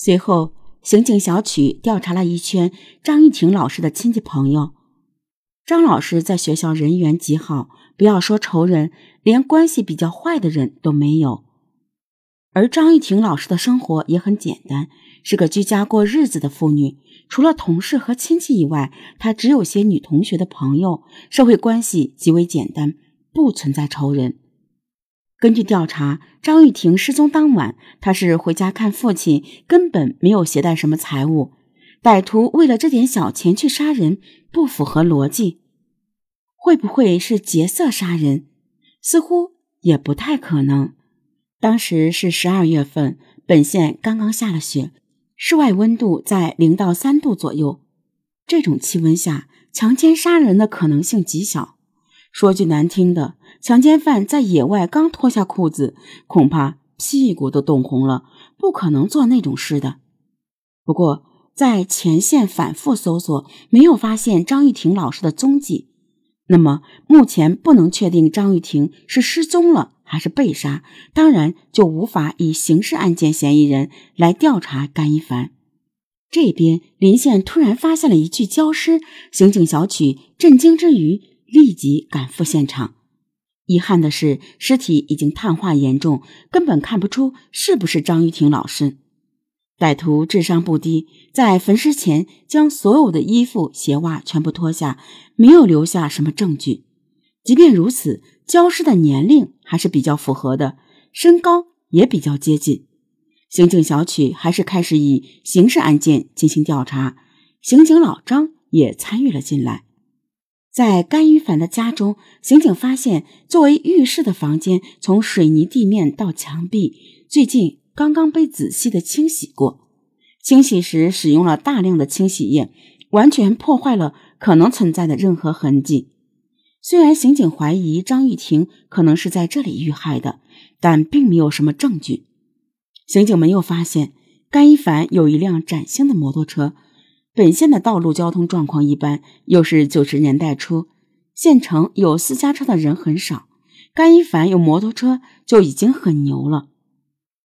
随后，刑警小曲调查了一圈张玉婷老师的亲戚朋友。张老师在学校人缘极好，不要说仇人，连关系比较坏的人都没有。而张玉婷老师的生活也很简单，是个居家过日子的妇女。除了同事和亲戚以外，她只有些女同学的朋友，社会关系极为简单，不存在仇人。根据调查，张玉婷失踪当晚，她是回家看父亲，根本没有携带什么财物。歹徒为了这点小钱去杀人，不符合逻辑。会不会是劫色杀人？似乎也不太可能。当时是十二月份，本县刚刚下了雪，室外温度在零到三度左右。这种气温下，强奸杀人的可能性极小。说句难听的，强奸犯在野外刚脱下裤子，恐怕屁股都冻红了，不可能做那种事的。不过，在前线反复搜索，没有发现张玉婷老师的踪迹。那么，目前不能确定张玉婷是失踪了还是被杀，当然就无法以刑事案件嫌疑人来调查甘一凡。这边临县突然发现了一具焦尸，刑警小曲震惊之余，立即赶赴现场。遗憾的是，尸体已经碳化严重，根本看不出是不是张玉婷老师。歹徒智商不低，在焚尸前将所有的衣服、鞋袜全部脱下，没有留下什么证据。即便如此，焦尸的年龄还是比较符合的，身高也比较接近。刑警小曲还是开始以刑事案件进行调查，刑警老张也参与了进来。在甘于凡的家中，刑警发现，作为浴室的房间，从水泥地面到墙壁，最近。刚刚被仔细的清洗过，清洗时使用了大量的清洗液，完全破坏了可能存在的任何痕迹。虽然刑警怀疑张玉婷可能是在这里遇害的，但并没有什么证据。刑警们又发现甘一凡有一辆崭新的摩托车。本县的道路交通状况一般，又是九十年代初，县城有私家车的人很少，甘一凡有摩托车就已经很牛了。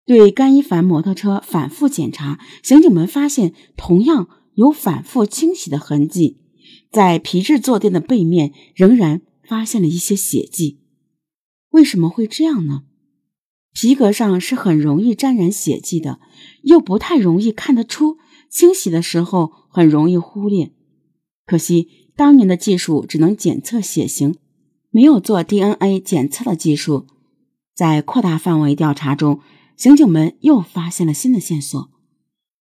对甘一凡摩托车反复检查，刑警们发现同样有反复清洗的痕迹，在皮质坐垫的背面仍然发现了一些血迹。为什么会这样呢？皮革上是很容易沾染血迹的，又不太容易看得出，清洗的时候很容易忽略。可惜当年的技术只能检测血型，没有做 DNA 检测的技术。在扩大范围调查中。刑警们又发现了新的线索：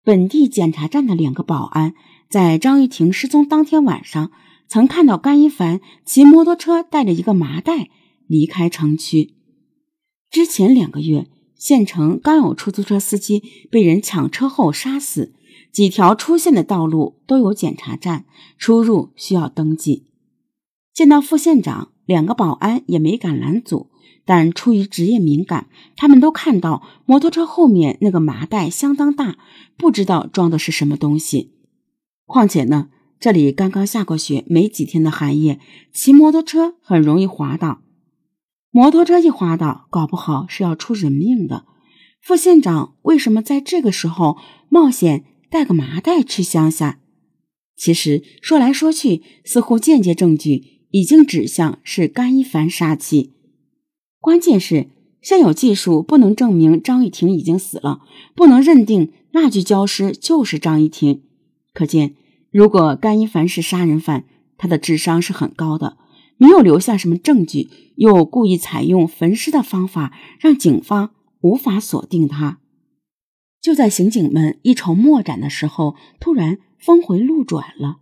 本地检查站的两个保安在张玉婷失踪当天晚上，曾看到甘一凡骑摩托车带着一个麻袋离开城区。之前两个月，县城刚有出租车司机被人抢车后杀死，几条出县的道路都有检查站，出入需要登记。见到副县长，两个保安也没敢拦阻。但出于职业敏感，他们都看到摩托车后面那个麻袋相当大，不知道装的是什么东西。况且呢，这里刚刚下过雪，没几天的寒夜，骑摩托车很容易滑倒。摩托车一滑倒，搞不好是要出人命的。副县长为什么在这个时候冒险带个麻袋去乡下？其实说来说去，似乎间接证据已经指向是甘一凡杀妻。关键是现有技术不能证明张玉婷已经死了，不能认定那具焦尸就是张玉婷。可见，如果甘一凡是杀人犯，他的智商是很高的，没有留下什么证据，又故意采用焚尸的方法，让警方无法锁定他。就在刑警们一筹莫展的时候，突然峰回路转了。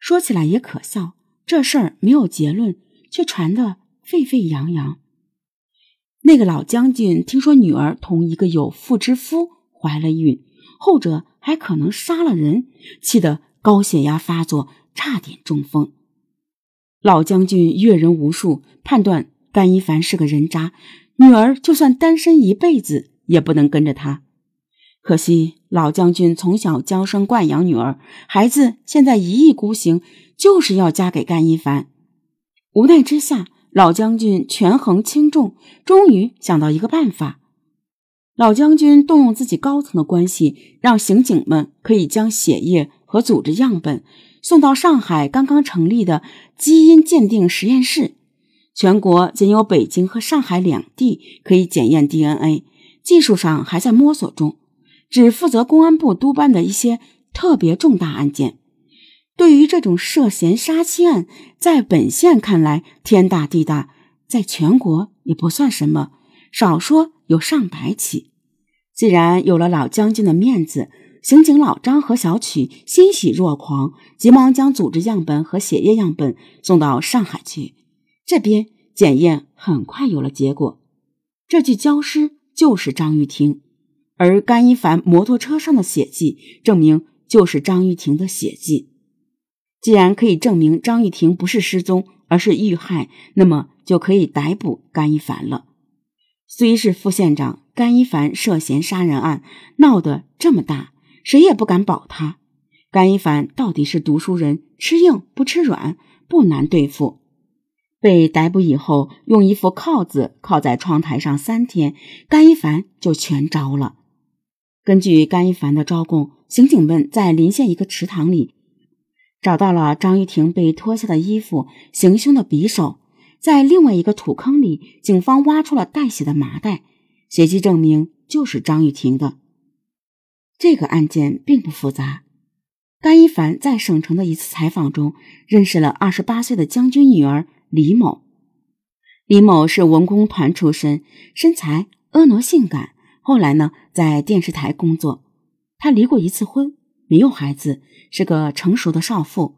说起来也可笑，这事儿没有结论，却传得沸沸扬扬。那个老将军听说女儿同一个有妇之夫怀了孕，后者还可能杀了人，气得高血压发作，差点中风。老将军阅人无数，判断甘一凡是个人渣，女儿就算单身一辈子也不能跟着他。可惜老将军从小娇生惯养女儿，孩子现在一意孤行，就是要嫁给甘一凡。无奈之下。老将军权衡轻重，终于想到一个办法。老将军动用自己高层的关系，让刑警们可以将血液和组织样本送到上海刚刚成立的基因鉴定实验室。全国仅有北京和上海两地可以检验 DNA，技术上还在摸索中，只负责公安部督办的一些特别重大案件。对于这种涉嫌杀妻案，在本县看来天大地大，在全国也不算什么，少说有上百起。既然有了老将军的面子，刑警老张和小曲欣喜若狂，急忙将组织样本和血液样本送到上海去。这边检验很快有了结果，这具焦尸就是张玉婷，而甘一凡摩托车上的血迹证明就是张玉婷的血迹。既然可以证明张玉婷不是失踪，而是遇害，那么就可以逮捕甘一凡了。虽是副县长，甘一凡涉嫌杀人案闹得这么大，谁也不敢保他。甘一凡到底是读书人，吃硬不吃软，不难对付。被逮捕以后，用一副铐子铐在窗台上三天，甘一凡就全招了。根据甘一凡的招供，刑警们在临县一个池塘里找到了张玉婷被脱下的衣服、行凶的匕首，在另外一个土坑里，警方挖出了带血的麻袋，血迹证明就是张玉婷的。这个案件并不复杂。甘一凡在省城的一次采访中，认识了二十八岁的将军女儿。李某，李某是文工团出身，身材婀娜性感。后来呢，在电视台工作。他离过一次婚，没有孩子，是个成熟的少妇。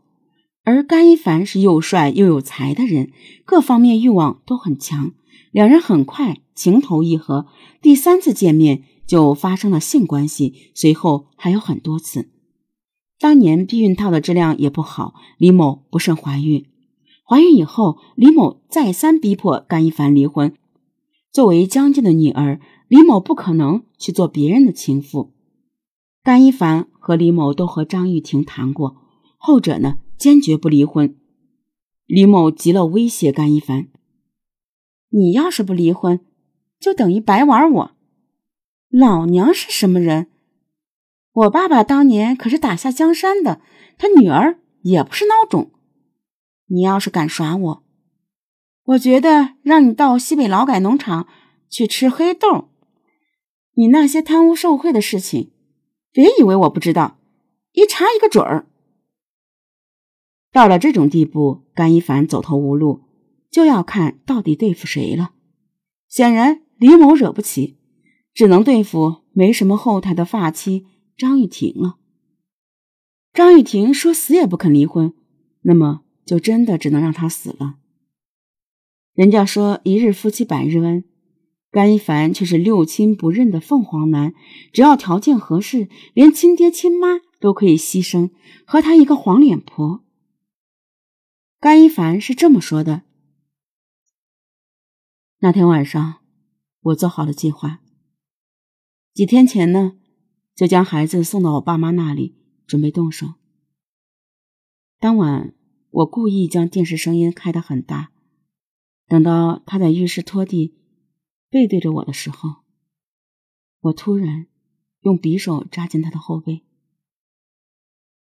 而甘一凡是又帅又有才的人，各方面欲望都很强。两人很快情投意合，第三次见面就发生了性关系，随后还有很多次。当年避孕套的质量也不好，李某不慎怀孕。怀孕以后，李某再三逼迫甘一凡离婚。作为将军的女儿，李某不可能去做别人的情妇。甘一凡和李某都和张玉婷谈过，后者呢坚决不离婚。李某急了，威胁甘一凡：“你要是不离婚，就等于白玩我。老娘是什么人？我爸爸当年可是打下江山的，他女儿也不是孬种。”你要是敢耍我，我觉得让你到西北劳改农场去吃黑豆。你那些贪污受贿的事情，别以为我不知道，一查一个准儿。到了这种地步，甘一凡走投无路，就要看到底对付谁了。显然李某惹不起，只能对付没什么后台的发妻张玉婷了。张玉婷说死也不肯离婚，那么。就真的只能让他死了。人家说一日夫妻百日恩，甘一凡却是六亲不认的凤凰男，只要条件合适，连亲爹亲妈都可以牺牲，和他一个黄脸婆。甘一凡是这么说的。那天晚上，我做好了计划。几天前呢，就将孩子送到我爸妈那里，准备动手。当晚。我故意将电视声音开得很大，等到他在浴室拖地，背对着我的时候，我突然用匕首扎进他的后背。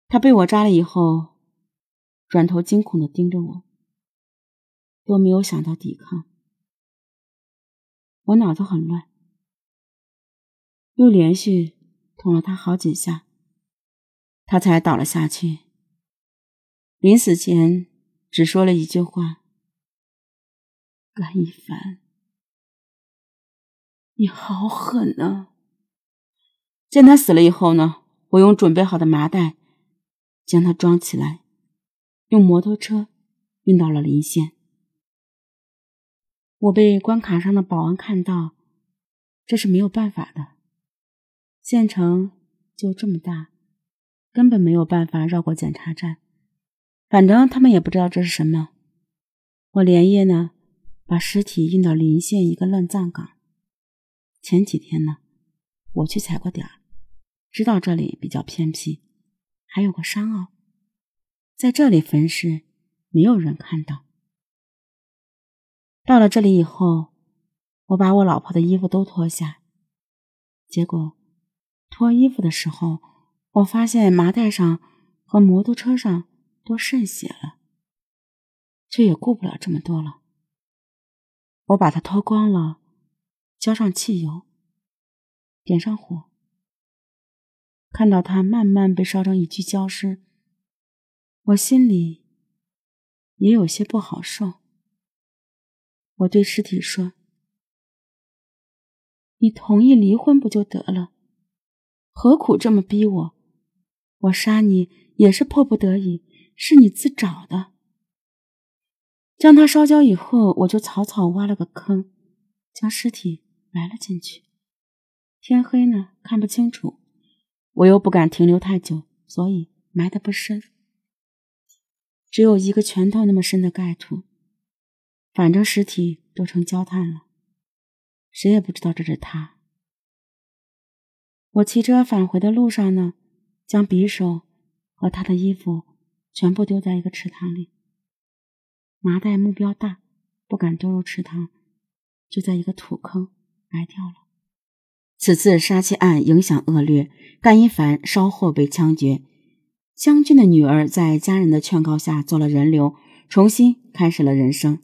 他被我扎了以后，转头惊恐的盯着我，都没有想到抵抗。我脑子很乱，又连续捅了他好几下，他才倒了下去。临死前只说了一句话：“甘一凡，你好狠啊！”见他死了以后呢，我用准备好的麻袋将他装起来，用摩托车运到了临县。我被关卡上的保安看到，这是没有办法的。县城就这么大，根本没有办法绕过检查站。反正他们也不知道这是什么。我连夜呢，把尸体运到临县一个乱葬岗。前几天呢，我去踩过点儿，知道这里比较偏僻，还有个山坳，在这里焚尸，没有人看到。到了这里以后，我把我老婆的衣服都脱下，结果脱衣服的时候，我发现麻袋上和摩托车上都渗血了，却也顾不了这么多了。我把它脱光了，浇上汽油，点上火，看到它慢慢被烧成一具焦尸，我心里也有些不好受。我对尸体说。你同意离婚不就得了？何苦这么逼我？我杀你也是迫不得已，是你自找的。将它烧焦以后，我就草草挖了个坑，将尸体埋了进去。天黑呢，看不清楚，我又不敢停留太久，所以埋得不深，只有一个拳头那么深的盖土。反正尸体都成焦炭了。谁也不知道这是他。我骑车返回的路上呢，将匕首和他的衣服全部丢在一个池塘里。麻袋目标大，不敢丢入池塘，就在一个土坑埋掉了。此次杀妻案影响恶劣，甘一凡稍后被枪决。将军的女儿在家人的劝告下做了人流，重新开始了人生。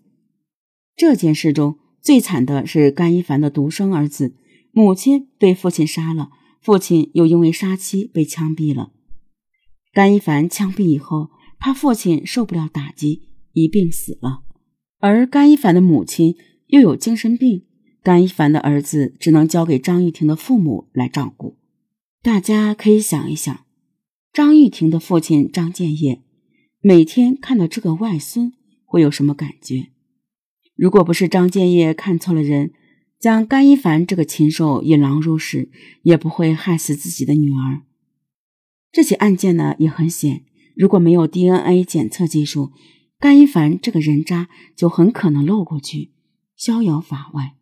这件事中。最惨的是甘一凡的独生儿子，母亲被父亲杀了，父亲又因为杀妻被枪毙了。甘一凡枪毙以后，他父亲受不了打击，一病死了。而甘一凡的母亲又有精神病，甘一凡的儿子只能交给张玉婷的父母来照顾。大家可以想一想，张玉婷的父亲张建业每天看到这个外孙会有什么感觉？如果不是张建业看错了人，将甘一凡这个禽兽引狼入室，也不会害死自己的女儿。这起案件呢也很险，如果没有 DNA 检测技术，甘一凡这个人渣就很可能漏过去，逍遥法外。